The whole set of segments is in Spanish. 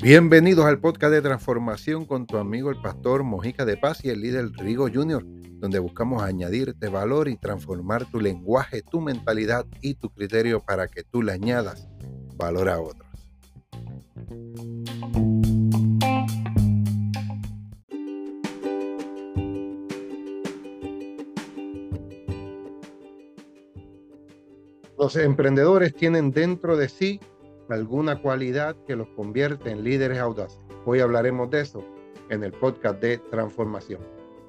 Bienvenidos al podcast de transformación con tu amigo el pastor Mojica de Paz y el líder Rigo Jr., donde buscamos añadirte valor y transformar tu lenguaje, tu mentalidad y tu criterio para que tú le añadas valor a otros. Los emprendedores tienen dentro de sí alguna cualidad que los convierte en líderes audaces. Hoy hablaremos de eso en el podcast de transformación.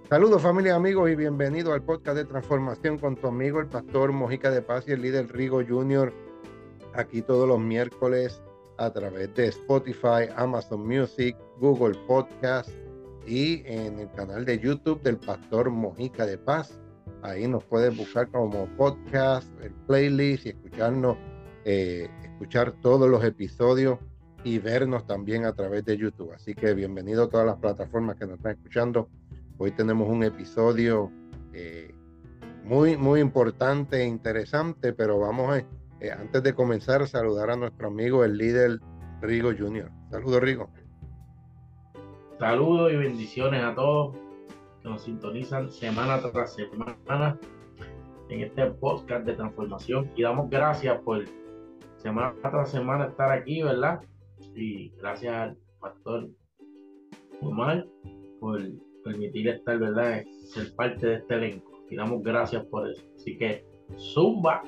Saludos familia, amigos y bienvenidos al podcast de transformación con tu amigo el pastor Mojica de Paz y el líder Rigo Jr. Aquí todos los miércoles a través de Spotify, Amazon Music, Google Podcast y en el canal de YouTube del pastor Mojica de Paz. Ahí nos puedes buscar como podcast, el playlist y escucharnos eh, escuchar todos los episodios y vernos también a través de YouTube. Así que bienvenido a todas las plataformas que nos están escuchando. Hoy tenemos un episodio eh, muy, muy importante e interesante, pero vamos a, eh, antes de comenzar, saludar a nuestro amigo, el líder Rigo Jr. Saludos, Rigo. Saludos y bendiciones a todos que nos sintonizan semana tras semana en este podcast de transformación y damos gracias por semana tras semana estar aquí, ¿verdad? Y gracias al pastor Omar por permitir estar, ¿verdad? Ser parte de este elenco. Y damos gracias por eso. Así que, zumba.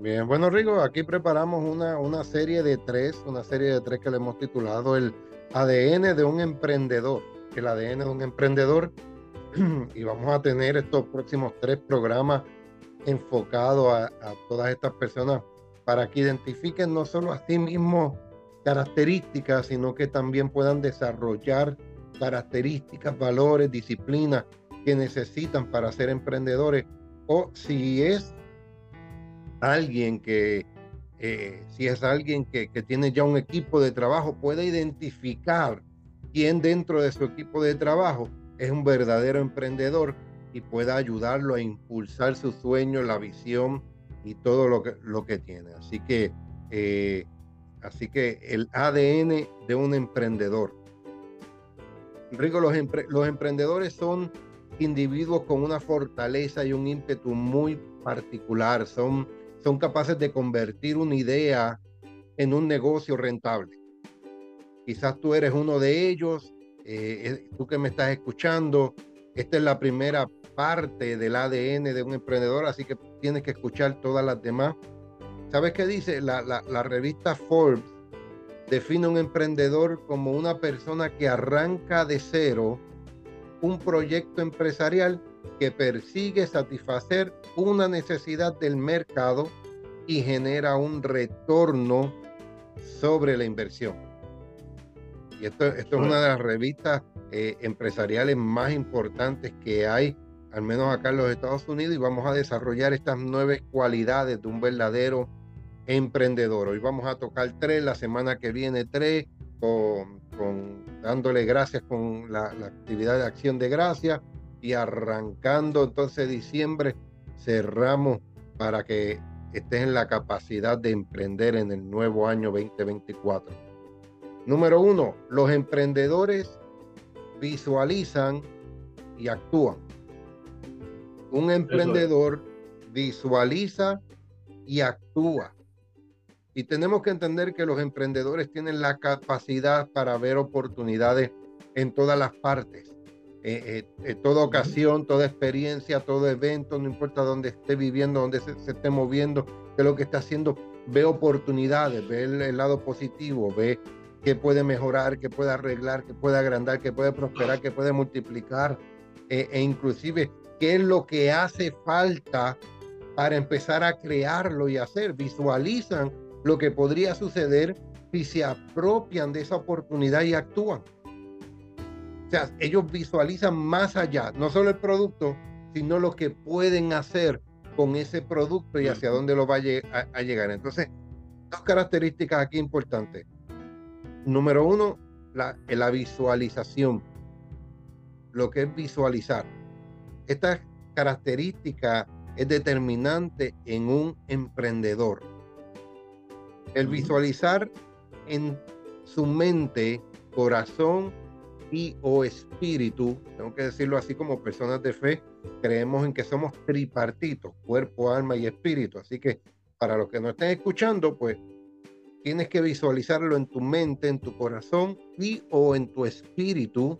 Bien, bueno Rigo, aquí preparamos una, una serie de tres, una serie de tres que le hemos titulado el ADN de un emprendedor. El ADN de un emprendedor. y vamos a tener estos próximos tres programas enfocados a, a todas estas personas para que identifiquen no solo a sí mismos características, sino que también puedan desarrollar características, valores, disciplinas que necesitan para ser emprendedores. O si es alguien que, eh, si es alguien que, que tiene ya un equipo de trabajo, puede identificar quién dentro de su equipo de trabajo es un verdadero emprendedor y pueda ayudarlo a impulsar su sueño, la visión, y todo lo que, lo que tiene. Así que, eh, así que el ADN de un emprendedor. Rico, los, los emprendedores son individuos con una fortaleza y un ímpetu muy particular. Son, son capaces de convertir una idea en un negocio rentable. Quizás tú eres uno de ellos, eh, eh, tú que me estás escuchando, esta es la primera parte del ADN de un emprendedor, así que tienes que escuchar todas las demás. ¿Sabes qué dice? La, la, revista Forbes define un emprendedor como una persona que arranca de cero un proyecto empresarial que persigue satisfacer una necesidad del mercado y genera un retorno sobre la inversión. Y esto, esto es una de las revistas eh, empresariales más importantes que hay al menos acá en los Estados Unidos, y vamos a desarrollar estas nueve cualidades de un verdadero emprendedor. Hoy vamos a tocar tres, la semana que viene tres, con, dándole gracias con la, actividad de acción de gracias y arrancando entonces diciembre, cerramos para que estés en la capacidad de emprender en el nuevo año 2024. Número uno, los emprendedores visualizan y actúan. Un emprendedor visualiza y actúa. Y tenemos que entender que los emprendedores tienen la capacidad para ver oportunidades en todas las partes. Eh, eh, en toda ocasión, toda experiencia, todo evento, no importa dónde esté viviendo, dónde se, esté moviendo, qué es lo que está haciendo, ve oportunidades, ve el, lado positivo, ve qué puede mejorar, qué puede arreglar, qué puede agrandar, qué puede prosperar, qué puede multiplicar, eh, e inclusive qué es lo que hace falta para empezar a crearlo y hacer. Visualizan lo que podría suceder si se apropian de esa oportunidad y actúan. O sea, ellos visualizan más allá, no solo el producto, sino lo que pueden hacer con ese producto y hacia dónde lo va a, llegar. Entonces, dos características aquí importantes. Número uno, la, la visualización. Lo que es visualizar esta característica es determinante en un emprendedor. El visualizar en su mente, corazón y o espíritu, tengo que decirlo así como personas de fe, creemos en que somos tripartitos, cuerpo, alma y espíritu. Así que para los que no estén escuchando, pues tienes que visualizarlo en tu mente, en tu corazón y o en tu espíritu.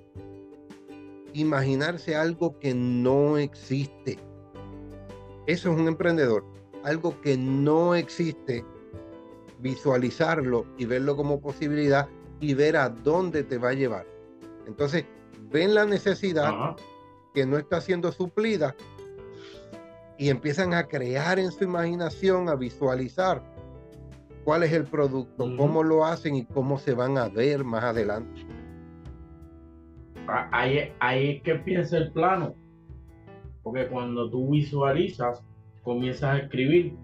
Imaginarse algo que no existe. Eso es un emprendedor. Algo que no existe, visualizarlo y verlo como posibilidad y ver a dónde te va a llevar. Entonces, ven la necesidad que no está siendo suplida y empiezan a crear en su imaginación, a visualizar cuál es el producto, cómo lo hacen y cómo se van a ver más adelante. Ah, ahí, ahí es que piensa el plano, porque cuando tú visualizas, comienzas a escribir.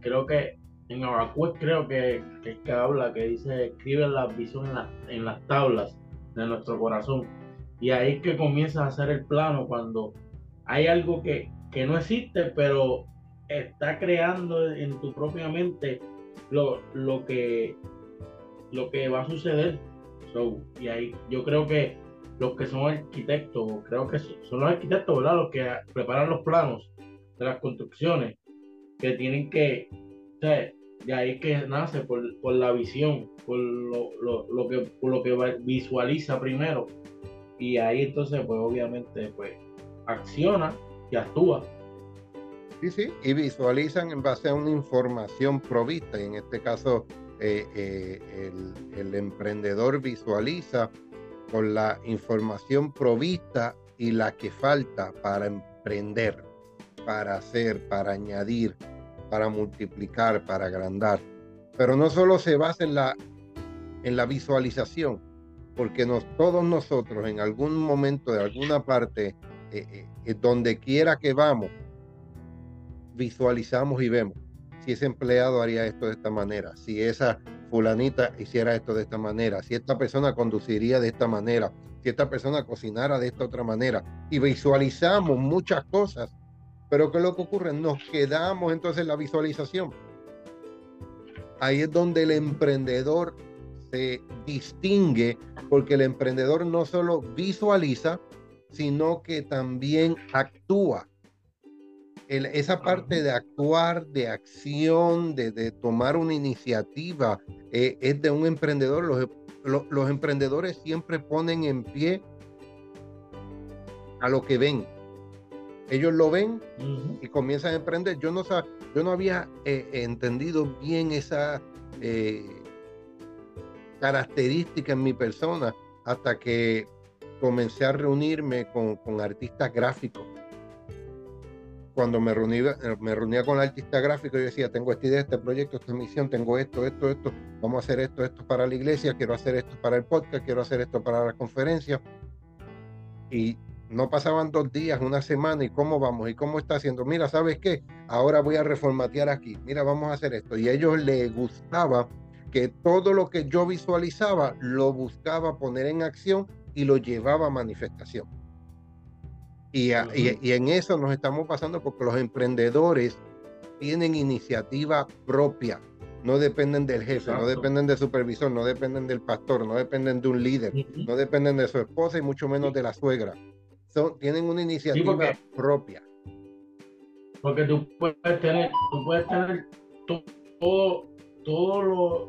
Creo que en Abacues creo que, que, que habla, que dice, escribe la visión en, en las tablas de nuestro corazón. Y ahí es que comienzas a hacer el plano cuando hay algo que, que no existe, pero está creando en tu propia mente lo, lo, que, lo que va a suceder. y ahí yo creo que los que son arquitectos, creo que son los arquitectos, ¿verdad? Los que preparan los planos de las construcciones, que tienen que, o sea, de ahí que nace por, por la visión, por lo, lo, lo, que, por lo que visualiza primero. Y ahí entonces, pues obviamente, pues acciona y actúa. Sí, sí, y visualizan en base a una información provista. Y en este caso, eh, eh, el, emprendedor visualiza con la información provista y la que falta para emprender, para hacer, para añadir, para multiplicar, para agrandar. Pero no solo se basa en la, en la visualización, porque todos nosotros en algún momento de alguna parte, eh, donde quiera que vamos, visualizamos y vemos si ese empleado haría esto de esta manera, si esa fulanita hiciera esto de esta manera, si esta persona conduciría de esta manera, si esta persona cocinara de esta otra manera, y visualizamos muchas cosas pero ¿qué es lo que ocurre? Nos quedamos entonces en la visualización. Ahí es donde el emprendedor se distingue, porque el emprendedor no solo visualiza, sino que también actúa. Esa parte de actuar, de acción, de, tomar una iniciativa, eh, es de un emprendedor. Los, los emprendedores siempre ponen en pie a lo que ven ellos lo ven y comienzan a emprender. Yo no, yo no había eh, entendido bien esa eh, característica en mi persona hasta que comencé a reunirme con, artistas gráficos. Cuando me reunía, me reunía con artistas gráficos, yo decía, tengo esta idea, este proyecto, esta misión, tengo esto, esto, esto, vamos a hacer esto, esto para la iglesia, quiero hacer esto para el podcast, quiero hacer esto para la conferencia. Y no pasaban dos días, una semana, y cómo vamos, y cómo está haciendo. Mira, ¿sabes qué? Ahora voy a reformatear aquí. Mira, vamos a hacer esto. Y a ellos les gustaba que todo lo que yo visualizaba lo buscaba poner en acción y lo llevaba a manifestación. Y, y, en eso nos estamos pasando porque los emprendedores tienen iniciativa propia. No dependen del jefe, no dependen del supervisor, no dependen del pastor, no dependen de un líder, no dependen de su esposa y mucho menos de la suegra. Tienen una iniciativa propia. Porque tú puedes tener, tú puedes tener todo, todo lo,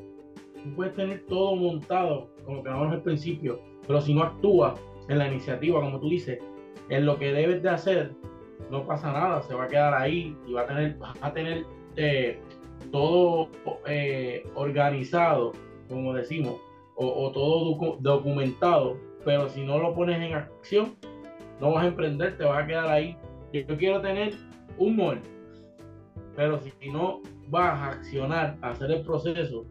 tú puedes tener todo montado, como que hablamos al principio, pero si no actúas en la iniciativa, como tú dices, en lo que debes de hacer, no pasa nada, se va a quedar ahí y va a tener, a tener eh, todo eh, organizado, como decimos, o, o todo documentado, pero si no lo pones en acción, no vas a emprender, te vas a quedar ahí. Yo quiero tener un mall, pero si no vas a accionar, a hacer el proceso,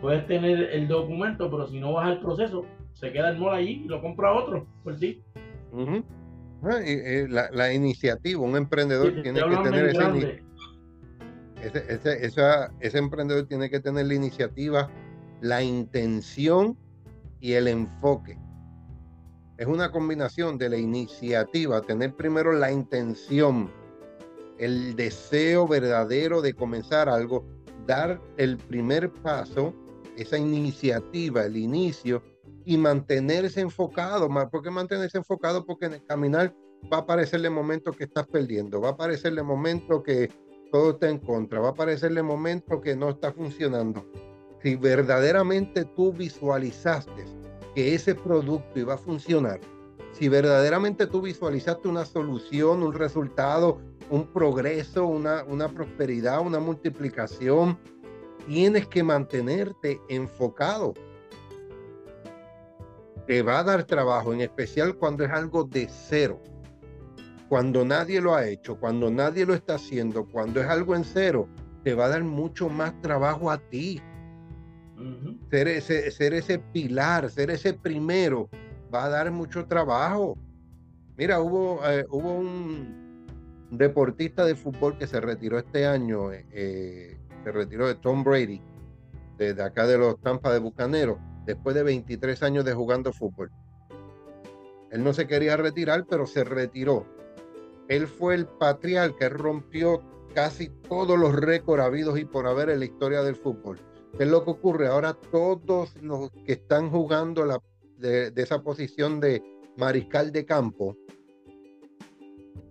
puedes tener el documento, pero si no vas al proceso, se queda el mall allí y lo compra otro por ti. La, iniciativa, un emprendedor tiene que tener ese, ese emprendedor tiene que tener la iniciativa, la intención y el enfoque. Es una combinación de la iniciativa, tener primero la intención el deseo verdadero de comenzar algo, dar el primer paso, esa iniciativa, el inicio, y mantenerse enfocado. ¿Por qué mantenerse enfocado? Porque en el caminar va a aparecerle momentos que estás perdiendo, va a aparecerle momentos que todo está en contra, va a aparecerle momentos que no está funcionando. Si verdaderamente tú visualizaste que ese producto iba a funcionar, si verdaderamente tú visualizaste una solución, un resultado, un progreso, una, una prosperidad, una multiplicación, tienes que mantenerte enfocado. Te va a dar trabajo, en especial cuando es algo de cero. Cuando nadie lo ha hecho, cuando nadie lo está haciendo, cuando es algo en cero, te va a dar mucho más trabajo a ti. ser, ese, ser ese pilar, ser ese primero, va a dar mucho trabajo. Mira, hubo, eh, hubo un deportista de fútbol que se retiró este año, eh, eh, se retiró de Tom Brady, desde acá de los Tampa de Bucaneros, después de 23 años de jugando fútbol. Él no se quería retirar, pero se retiró. Él fue el patrial que rompió casi todos los récords habidos y por haber en la historia del fútbol. ¿Qué es lo que ocurre? Ahora todos los que están jugando la de, esa posición de mariscal de campo,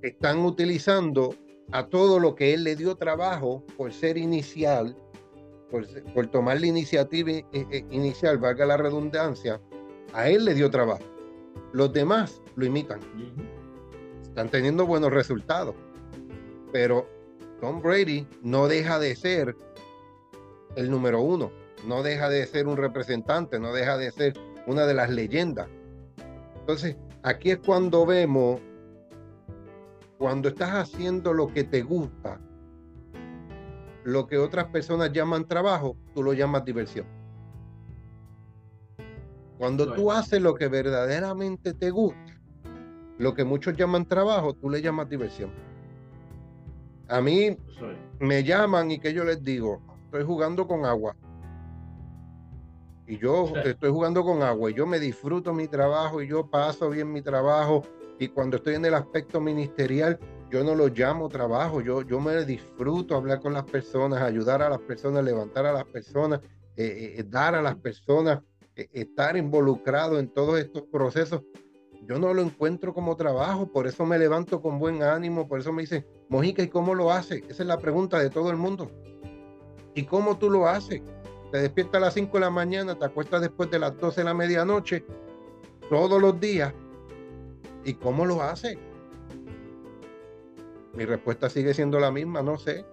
están utilizando a todo lo que él le dio trabajo por ser inicial, por, por tomar la iniciativa eh, eh, inicial, valga la redundancia, a él le dio trabajo. Los demás lo imitan. Están teniendo buenos resultados. Pero Tom Brady no deja de ser el número uno, no deja de ser un representante, no deja de ser una de las leyendas. Entonces, aquí es cuando vemos, cuando estás haciendo lo que te gusta, lo que otras personas llaman trabajo, tú lo llamas diversión. Cuando tú haces lo que verdaderamente te gusta, lo que muchos llaman trabajo, tú le llamas diversión. A mí me llaman y que yo les digo, estoy jugando con agua y yo estoy jugando con agua y yo me disfruto mi trabajo y yo paso bien mi trabajo y cuando estoy en el aspecto ministerial yo no lo llamo trabajo, yo, yo me disfruto hablar con las personas, ayudar a las personas, levantar a las personas, eh, eh, eh, dar a las personas, estar involucrado en todos estos procesos. Yo no lo encuentro como trabajo, por eso me levanto con buen ánimo, por eso me dicen, Mojica, ¿y cómo lo hace? Esa es la pregunta de todo el mundo. ¿Y cómo tú lo haces? te despiertas a las 5 de la mañana, te acuestas después de las 12 de la medianoche, todos los días. ¿Y cómo lo hace? Mi respuesta sigue siendo la misma, no sé.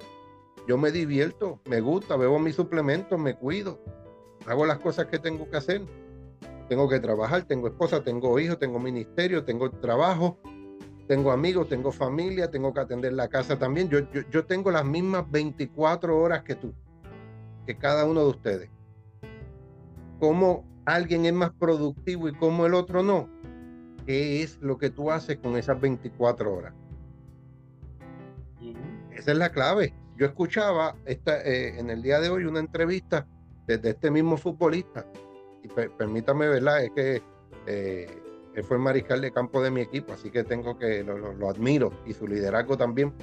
Yo me divierto, me gusta, bebo mis suplementos, me cuido, hago las cosas que tengo que hacer. Tengo que trabajar, tengo esposa, tengo hijos, tengo ministerio, tengo trabajo, tengo amigos, tengo familia, tengo que atender la casa también. Yo, yo, yo tengo las mismas 24 horas que tú que cada uno de ustedes. ¿Cómo alguien es más productivo y cómo el otro no? ¿Qué es lo que tú haces con esas 24 horas? Esa es la clave. Yo escuchaba esta, eh, en el día de hoy una entrevista desde este mismo futbolista. Y permítame, ¿verdad? Es que eh, él fue mariscal de campo de mi equipo, así que tengo que, lo admiro y su liderazgo también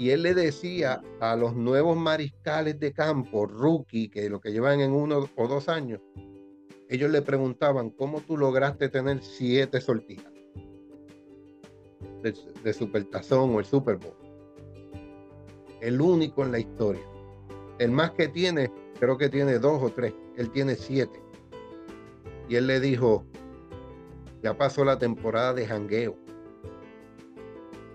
y él le decía a los nuevos mariscales de campo, rookie, que lo que llevan en uno o dos años, ellos le preguntaban, ¿cómo tú lograste tener siete sortijas de, de Supertazón o el Super Bowl? El único en la historia. El más que tiene, creo que tiene dos o tres. Él tiene siete. Y él le dijo, ya pasó la temporada de jangueo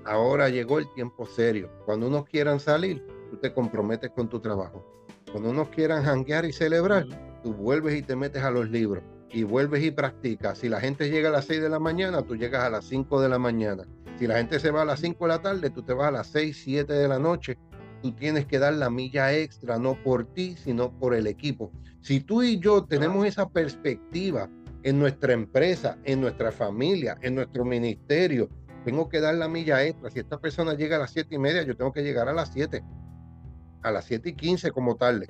ahora llegó el tiempo serio. Cuando unos quieran salir, tú te comprometes con tu trabajo. Cuando unos quieran janguear y celebrar, tú vuelves y te metes a los libros y vuelves y practicas. Si la gente llega a las 6 de la mañana, tú llegas a las 5 de la mañana. Si la gente se va a las 5 de la tarde, tú te vas a las 6, 7 de la noche. Tú tienes que dar la milla extra, no por ti, sino por el equipo. Si tú y yo tenemos esa perspectiva en nuestra empresa, en nuestra familia, en nuestro ministerio, tengo que dar la milla extra. Si esta persona llega a las siete y media, yo tengo que llegar a las 7, a las 7 y 15 como tarde.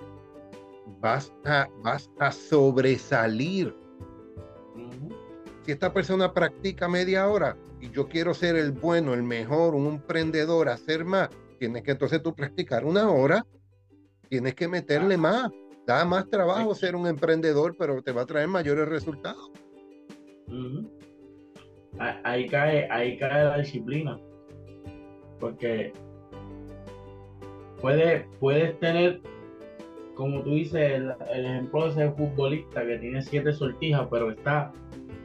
Vas a, vas a sobresalir. Si esta persona practica media hora y yo quiero ser el bueno, el mejor, un emprendedor, hacer más, tienes que entonces tú practicar una hora, tienes que meterle más. Da más trabajo ser un emprendedor, pero te va a traer mayores resultados. Ahí cae, ahí cae la disciplina. Porque puedes, puedes tener, como tú dices, el, ejemplo de ese futbolista que tiene siete sortijas, pero está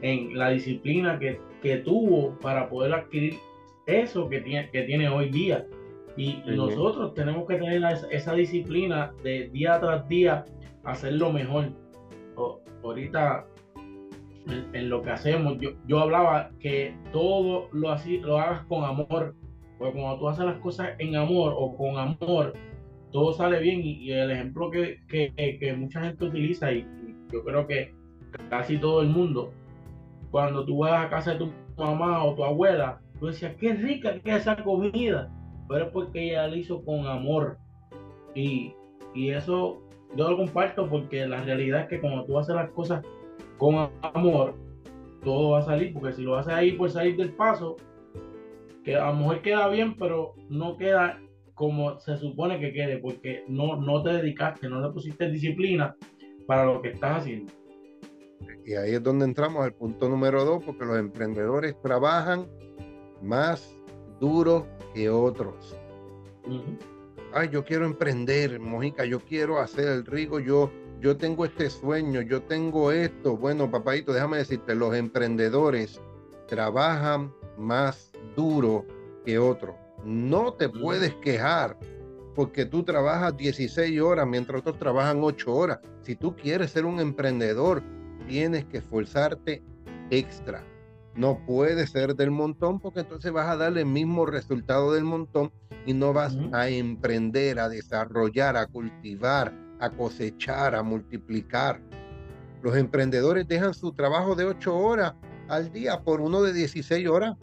en la disciplina que, tuvo para poder adquirir eso que tiene, que tiene hoy día. Y nosotros tenemos que tener esa, disciplina de día tras día hacerlo mejor. ahorita en, lo que hacemos, yo, yo hablaba que todo lo, así, lo hagas con amor. Porque cuando tú haces las cosas en amor o con amor, todo sale bien. Y, el ejemplo que, que, mucha gente utiliza, y, yo creo que casi todo el mundo, cuando tú vas a casa de tu mamá o tu abuela, tú decías, qué rica que es esa comida, pero es porque ella la hizo con amor. Y, eso yo lo comparto porque la realidad es que cuando tú haces las cosas con amor, todo va a salir, porque si lo haces ahí por salir del paso, que a lo mejor queda bien, pero no queda como se supone que quede, porque no, no te dedicaste, no le pusiste disciplina para lo que estás haciendo. Y ahí es donde entramos al punto número dos, porque los emprendedores trabajan más duro que otros. Ay, yo quiero emprender, Mojica, yo quiero hacer el rigo, yo, yo tengo este sueño, yo tengo esto. Bueno, papadito, déjame decirte, los emprendedores trabajan más duro que otros. No te puedes quejar porque tú trabajas 16 horas mientras otros trabajan 8 horas. Si tú quieres ser un emprendedor, tienes que esforzarte extra. No puedes ser del montón porque entonces vas a darle el mismo resultado del montón y no vas a emprender, a desarrollar, a cultivar, a cosechar, a multiplicar. Los emprendedores dejan su trabajo de 8 horas al día por uno de 16 horas.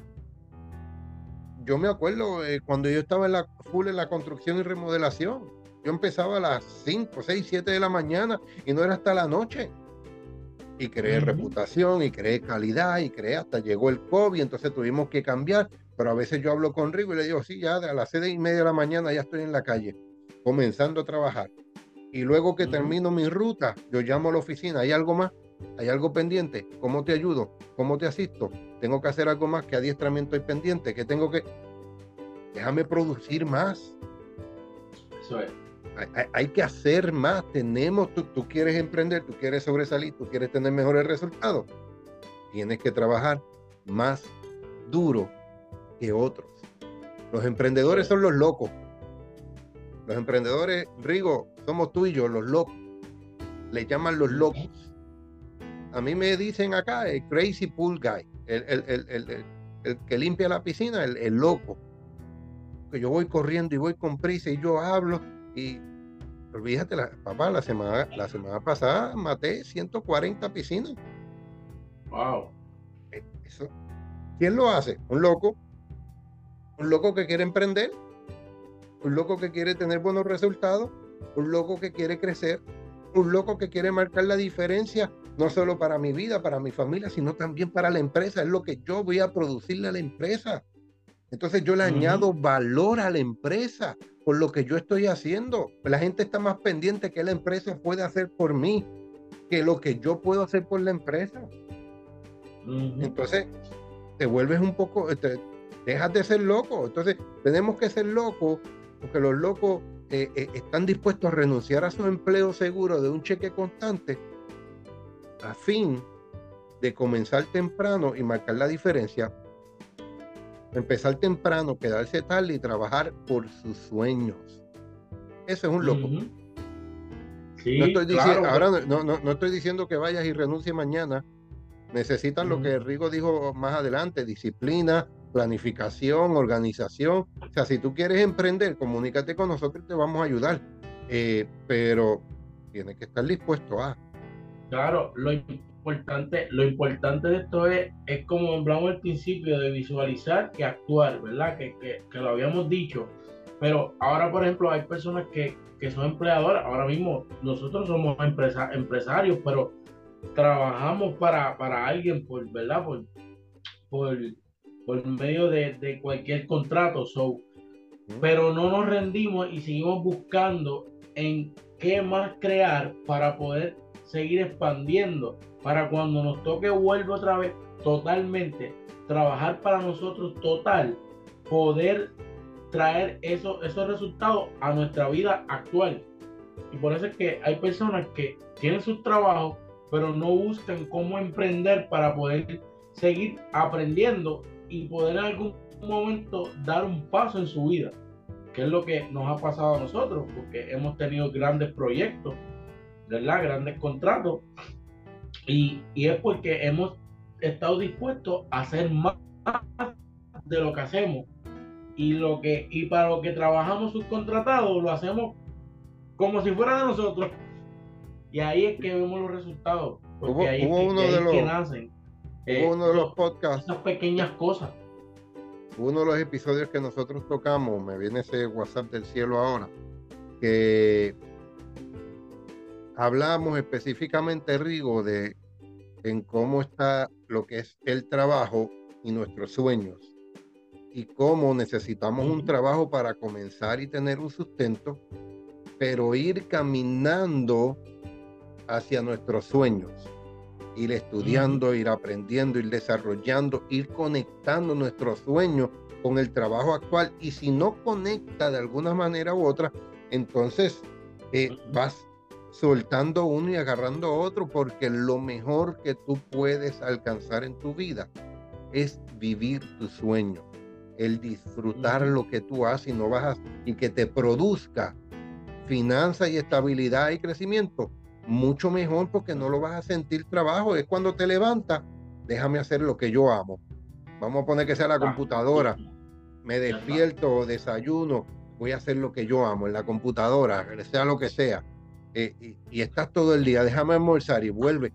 Yo me acuerdo eh, cuando yo estaba en la full en la construcción y remodelación. Yo empezaba a las 5, 6, 7 de la mañana y no era hasta la noche y creé reputación y creé calidad y creé hasta llegó el COVID, entonces tuvimos que cambiar, pero a veces yo hablo con Rigo y le digo, sí, ya a las seis y media de la mañana ya estoy en la calle, comenzando a trabajar. Y luego que termino mi ruta, yo llamo a la oficina, ¿hay algo más? ¿Hay algo pendiente? ¿Cómo te ayudo? ¿Cómo te asisto? ¿Tengo que hacer algo más que adiestramiento y pendiente? ¿Qué tengo que...? Déjame producir más. Eso es hay, que hacer más. Tenemos, tú, tú quieres emprender, tú quieres sobresalir, tú quieres tener mejores resultados. Tienes que trabajar más duro que otros. Los emprendedores son los locos. Los emprendedores, Rigo, somos tú y yo, los locos. Le llaman los locos. A mí me dicen acá el crazy pool guy, el, el, el que limpia la piscina, el, loco. Que yo voy corriendo y voy con prisa y yo hablo y olvídate, la, papá, la semana, la semana pasada maté 140 piscinas. Wow. Eh, eso, ¿Quién lo hace? Un loco. Un loco que quiere emprender. Un loco que quiere tener buenos resultados. Un loco que quiere crecer. Un loco que quiere marcar la diferencia, no solo para mi vida, para mi familia, sino también para la empresa. Es lo que yo voy a producirle a la empresa. Entonces yo le añado valor a la empresa por lo que yo estoy haciendo. La gente está más pendiente que la empresa puede hacer por mí que lo que yo puedo hacer por la empresa. Entonces te vuelves un poco, te, dejas de ser loco. Entonces tenemos que ser locos porque los locos eh, eh, están dispuestos a renunciar a su empleo seguro de un cheque constante a fin de comenzar temprano y marcar la diferencia empezar temprano, quedarse tarde y trabajar por sus sueños. Eso es un loco. no estoy diciendo, ahora no, no, no, estoy diciendo que vayas y renuncie mañana. Necesitan lo que Rigo dijo más adelante, disciplina, planificación, organización. O sea, si tú quieres emprender, comunícate con nosotros y te vamos a ayudar. Eh, pero tienes que estar dispuesto a. Claro, lo, importante, lo importante de esto es, es como hablamos al principio, de visualizar que actuar, ¿verdad? Que, que, que lo habíamos dicho. Pero ahora, por ejemplo, hay personas que, que son empleadoras. Ahora mismo nosotros somos empresa, empresarios, pero trabajamos para, para alguien, por, ¿verdad? Por, por, por medio de, cualquier contrato. So, pero no nos rendimos y seguimos buscando en qué más crear para poder seguir expandiendo, para cuando nos toque vuelva otra vez totalmente, trabajar para nosotros total, poder traer eso, esos resultados a nuestra vida actual. Y por eso es que hay personas que tienen sus trabajos, pero no buscan cómo emprender para poder seguir aprendiendo y poder en algún momento dar un paso en su vida, que es lo que nos ha pasado a nosotros, porque hemos tenido grandes proyectos, ¿verdad? Grandes contratos, y, y es porque hemos estado dispuestos a hacer más de lo que hacemos. Y lo que y para lo que trabajamos subcontratado lo hacemos como si fuera de nosotros. Y ahí es que vemos los resultados porque ahí, uno de los, que nacen eh, uno de los podcasts. esas pequeñas cosas. Uno de los episodios que nosotros tocamos me viene ese WhatsApp del cielo ahora que hablamos específicamente Rigo de en cómo está lo que es el trabajo y nuestros sueños y cómo necesitamos un trabajo para comenzar y tener un sustento, pero ir caminando hacia nuestros sueños, ir estudiando, ir aprendiendo, ir desarrollando, ir conectando nuestros sueños con el trabajo actual y si no conecta de alguna manera u otra, entonces eh, vas soltando uno y agarrando otro porque lo mejor que tú puedes alcanzar en tu vida es vivir tu sueño el disfrutar lo que tú haces y no vas y que te produzca finanzas y estabilidad y crecimiento, mucho mejor porque no lo vas a sentir trabajo. Es cuando te levantas, déjame hacer lo que yo amo. Vamos a poner que sea la computadora. Me despierto, desayuno, voy a hacer lo que yo amo en la computadora, sea lo que sea. Eh, y, estás todo el día, déjame almorzar y vuelve.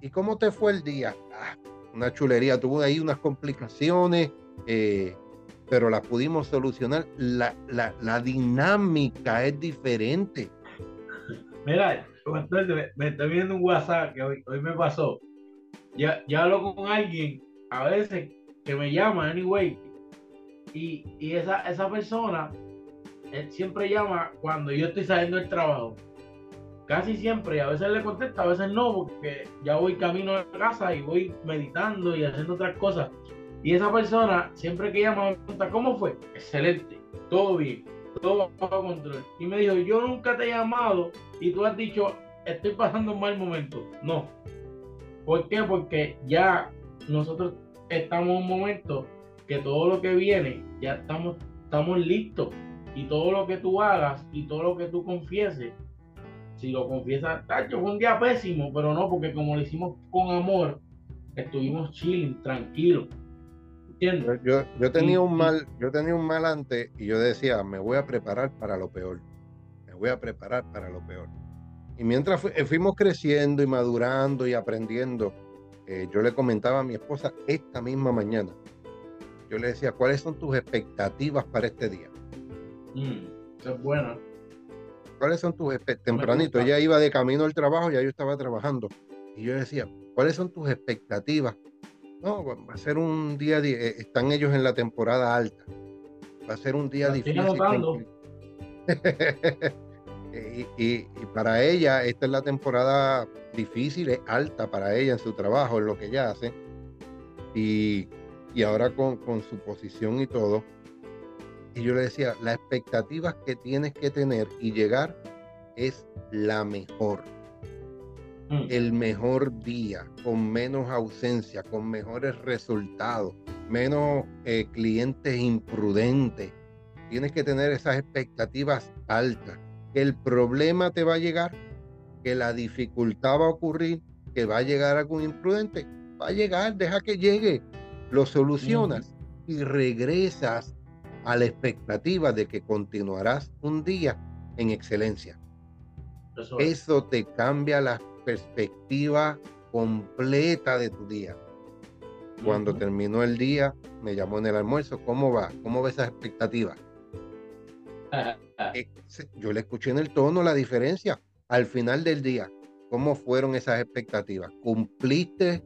¿Y cómo te fue el día? Ah, una chulería, tuvo ahí unas complicaciones, eh, pero la pudimos solucionar. La, la, dinámica es diferente. Mira, me estoy viendo un WhatsApp que hoy, me pasó. Ya, ya hablo con alguien, a veces que me llama, anyway, y, y esa, esa persona siempre llama cuando yo estoy saliendo del trabajo. Casi siempre, a veces le contesta, a veces no, porque ya voy camino a casa y voy meditando y haciendo otras cosas. Y esa persona, siempre que llama, me pregunta, ¿cómo fue? Excelente, todo bien, todo bajo control. Y me dijo, yo nunca te he llamado y tú has dicho, estoy pasando un mal momento. No. ¿Por qué? Porque ya nosotros estamos en un momento que todo lo que viene, ya estamos, estamos listos. Y todo lo que tú hagas y todo lo que tú confieses, si lo confiesas, fue un día pésimo, pero no, porque como lo hicimos con amor, estuvimos chilling, tranquilos yo, yo, tenía un mal, yo tenía un mal antes y yo decía, me voy a preparar para lo peor. Me voy a preparar para lo peor. Y mientras eh, fuimos creciendo y madurando y aprendiendo, eh, yo le comentaba a mi esposa esta misma mañana. Yo le decía, ¿cuáles son tus expectativas para este día? Mm, es buena. ¿Cuáles son tus expectativas? Tempranito, ella iba de camino al trabajo, ya yo estaba trabajando. Y yo decía, ¿cuáles son tus expectativas no, va a ser un día, eh, están ellos en la temporada alta. Va a ser un día difícil. y, y, para ella, esta es la temporada difícil, es alta para ella en su trabajo, en lo que ella hace. Y, y ahora con, con su posición y todo. Y yo le decía, las expectativas que tienes que tener y llegar es la mejor Mm. el mejor día, con menos ausencia, con mejores resultados, menos eh, clientes imprudentes. Tienes que tener esas expectativas altas. Que el problema te va a llegar, que la dificultad va a ocurrir, que va a llegar algún imprudente, va a llegar, deja que llegue, lo solucionas y regresas a la expectativa de que continuarás un día en excelencia. Eso, te cambia la perspectiva completa de tu día. Cuando terminó el día, me llamó en el almuerzo, ¿cómo va? ¿Cómo va esa expectativa? Eh, yo le escuché en el tono la diferencia. Al final del día, ¿cómo fueron esas expectativas? ¿Cumpliste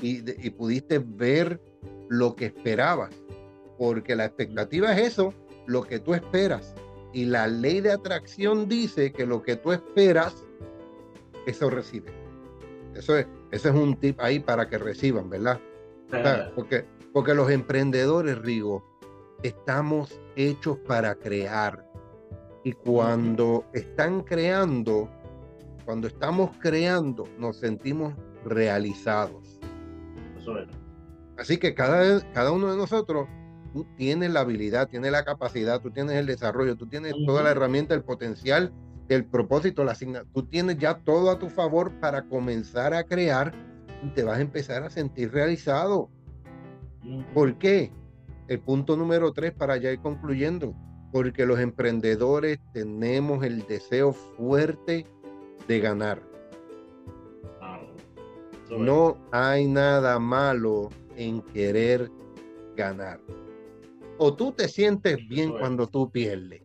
y, pudiste ver lo que esperabas, porque la expectativa es eso, lo que tú esperas. Y la ley de atracción dice que lo que tú esperas, eso recibe. Eso es, ese es un tip ahí para que reciban, ¿verdad? porque, porque los emprendedores, Rigo, estamos hechos para crear. Y cuando están creando, cuando estamos creando, nos sentimos realizados. Así que cada, cada uno de nosotros tú tienes la habilidad, tienes la capacidad, tú tienes el desarrollo, tú tienes toda la herramienta, el potencial, el propósito, la asignación, tú tienes ya todo a tu favor para comenzar a crear y te vas a empezar a sentir realizado. ¿Por qué? El punto número tres para ya ir concluyendo, porque los emprendedores tenemos el deseo fuerte de ganar. No hay nada malo en querer ganar o tú te sientes bien cuando tú pierdes.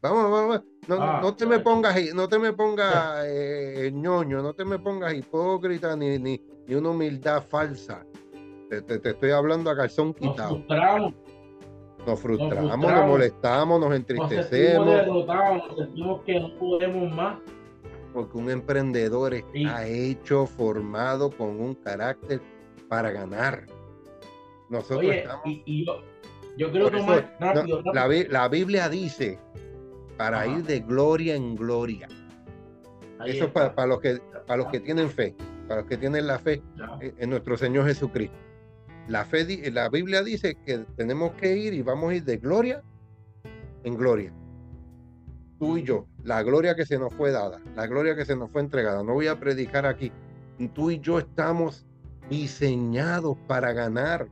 Vamos, vamos, no, ah, no te me pongas, no te me pongas eh, ñoño, no te me pongas hipócrita ni, ni, ni una humildad falsa. Te, te, estoy hablando a calzón quitado. Nos frustramos. Nos frustramos, nos, molestamos, nos entristecemos. Nos derrotados, nos sentimos que no podemos más. Porque un emprendedor está hecho, formado con un carácter para ganar. Nosotros estamos... y, yo creo que más rápido, La, Biblia dice para ir de gloria en gloria. Eso es para, los que, para los que tienen fe, para los que tienen la fe en nuestro Señor Jesucristo. La, fe, la Biblia dice que tenemos que ir y vamos a ir de gloria en gloria. Tú y yo, la gloria que se nos fue dada, la gloria que se nos fue entregada. No voy a predicar aquí. Tú y yo estamos diseñados para ganar.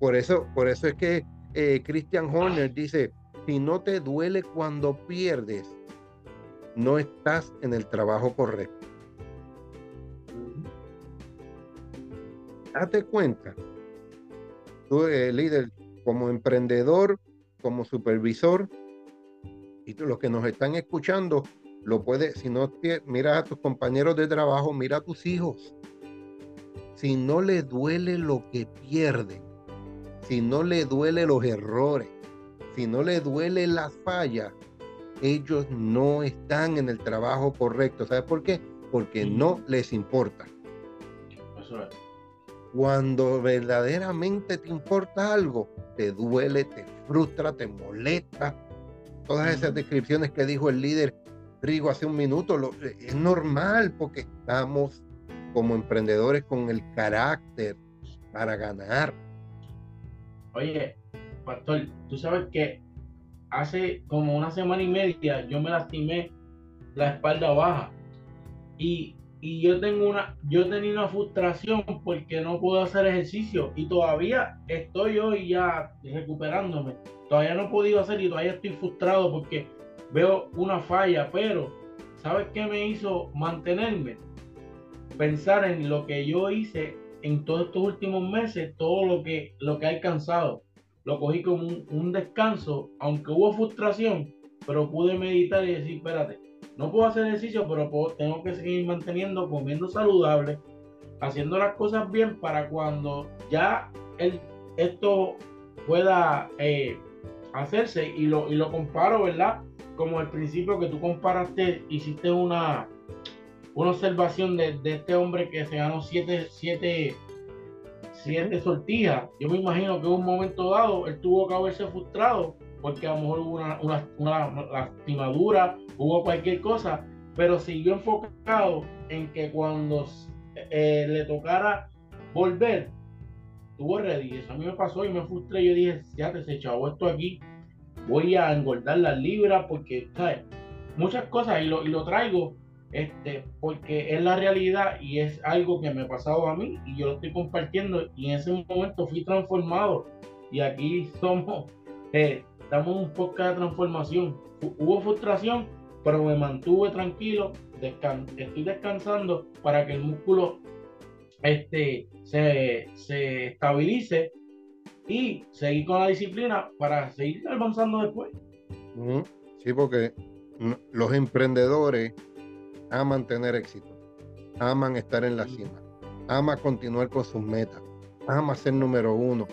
Por eso, por eso es que eh, Christian Horner dice, si no te duele cuando pierdes, no estás en el trabajo correcto. Date cuenta, tú, eh, líder, como emprendedor, como supervisor, y los que nos están escuchando, lo puedes, si no miras a tus compañeros de trabajo, mira a tus hijos. Si no le duele lo que pierden, si no le duele los errores, si no le duele la falla, ellos no están en el trabajo correcto. ¿Sabes por qué? Porque no les importa. Cuando verdaderamente te importa algo, te duele, te frustra, te molesta. Todas esas descripciones que dijo el líder Rigo hace un minuto, es normal porque estamos como emprendedores con el carácter para ganar Oye, pastor, tú sabes que hace como una semana y media yo me lastimé la espalda baja y, yo tengo una, yo tenía una frustración porque no puedo hacer ejercicio y todavía estoy hoy ya recuperándome. Todavía no he podido hacer y todavía estoy frustrado porque veo una falla, pero ¿sabes qué me hizo mantenerme? Pensar en lo que yo hice en todos estos últimos meses todo lo que, lo que he alcanzado. Lo cogí como un, descanso, aunque hubo frustración, pero pude meditar y decir, espérate, no puedo hacer ejercicio, pero tengo que seguir manteniendo, comiendo saludable, haciendo las cosas bien para cuando ya el, esto pueda eh, hacerse y lo, y lo comparo, ¿verdad? Como el principio que tú comparaste, hiciste una, una observación de, este hombre que se ganó siete, siete, siete sortijas. Yo me imagino que en un momento dado él tuvo que haberse frustrado porque a lo mejor hubo una, una, lastimadura, hubo cualquier cosa, pero siguió enfocado en que cuando eh, le tocara volver, tuvo ready. Eso a mí me pasó y me frustré. Yo dije, ya te se echado esto aquí, voy a engordar las libras porque, ¿sabes? Muchas cosas y lo, y lo traigo este, porque es la realidad y es algo que me ha pasado a mí y yo lo estoy compartiendo y en ese momento fui transformado y aquí somos, eh, estamos un poco de transformación. Hubo frustración, pero me mantuve tranquilo, estoy descansando para que el músculo este, se, se estabilice y seguir con la disciplina para seguir avanzando después. Sí, porque los emprendedores aman tener éxito, aman estar en la cima, aman continuar con sus metas, ama ser número uno,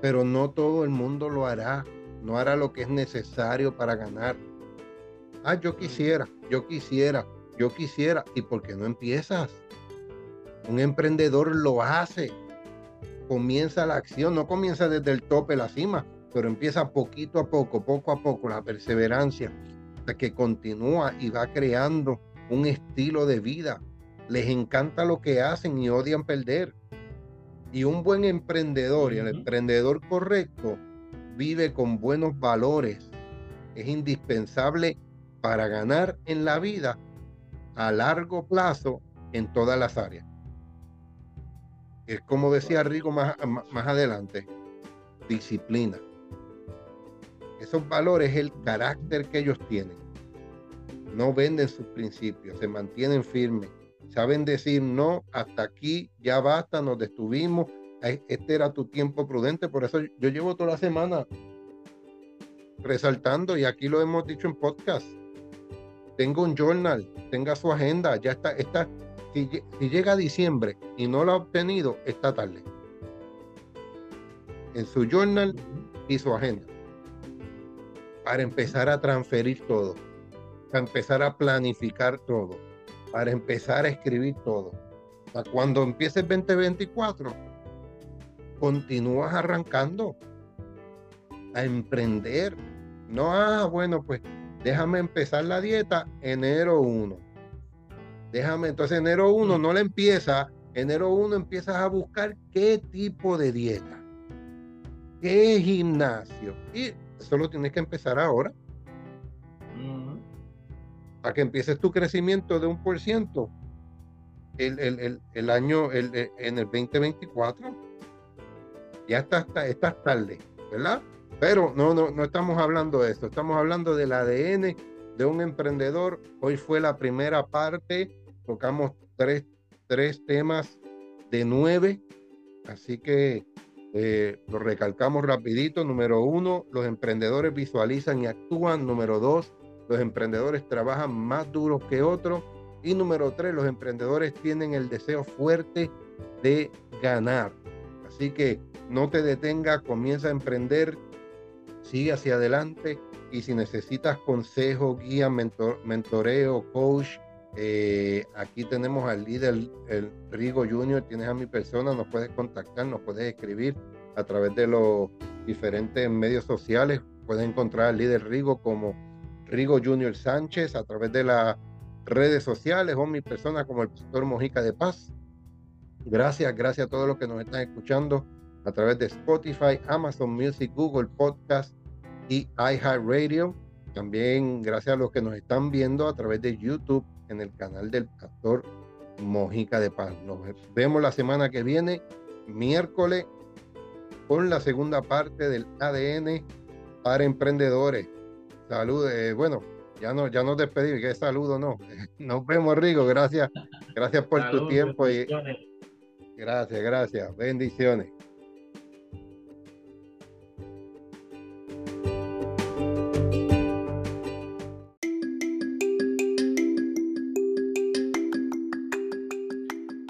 pero no todo el mundo lo hará, no hará lo que es necesario para ganar. Ah, yo quisiera, yo quisiera, yo quisiera. ¿Y por qué no empiezas? Un emprendedor lo hace. Comienza la acción, no comienza desde el tope, la cima, pero empieza poquito a poco, poco a poco, la perseverancia, hasta que continúa y va creando un estilo de vida. Les encanta lo que hacen y odian perder. Y un buen emprendedor y el emprendedor correcto vive con buenos valores. Es indispensable para ganar en la vida a largo plazo en todas las áreas. Es como decía Rico más, más adelante, disciplina. Esos valores es el carácter que ellos tienen. No venden sus principios, se mantienen firmes. Saben decir no, hasta aquí, ya basta, nos detuvimos. Este era tu tiempo prudente. Por eso yo llevo toda la semana resaltando, y aquí lo hemos dicho en podcast. Tengo un journal, tenga su agenda, ya está, está. Si, llega diciembre y no lo ha obtenido, está tarde. En su journal y su agenda para empezar a transferir todo, para empezar a planificar todo, para empezar a escribir todo. Para cuando empiece el 2024, continúas arrancando a emprender. No, ah, bueno, pues déjame empezar la dieta enero 1. Déjame, entonces enero 1 no la empieza, enero 1 empiezas a buscar qué tipo de dieta, qué gimnasio. Solo tienes que empezar ahora. Para que empieces tu crecimiento de un por ciento el, año el, en el 2024. Ya estás, estás tarde, ¿verdad? Pero no, no, no estamos hablando de eso. Estamos hablando del ADN de un emprendedor. Hoy fue la primera parte. Tocamos tres, tres temas de nueve. Así que eh, lo recalcamos rapidito. Número uno, los emprendedores visualizan y actúan. Número dos, los emprendedores trabajan más duros que otros. Y número tres, los emprendedores tienen el deseo fuerte de ganar. Así que no te detengas, comienza a emprender, sigue hacia adelante. Y si necesitas consejo, guía, mentoreo, coach, eh, aquí tenemos al líder, el Rigo Junior, tienes a mi persona, nos puedes contactar, nos puedes escribir a través de los diferentes medios sociales. Puedes encontrar al líder Rigo como Rigo Junior Sánchez a través de las redes sociales o mi persona como el pastor Mojica de Paz. Gracias, gracias a todos los que nos están escuchando a través de Spotify, Amazon Music, Google Podcast y iHeartRadio. También gracias a los que nos están viendo a través de YouTube en el canal del pastor Mojica de Paz. Nos vemos la semana que viene, miércoles, con la segunda parte del ADN para emprendedores. Saludos, eh, bueno, ya no, ya nos despedimos, que saludo no. Nos vemos, Rigo, gracias, gracias por tu tiempo y gracias, gracias, bendiciones.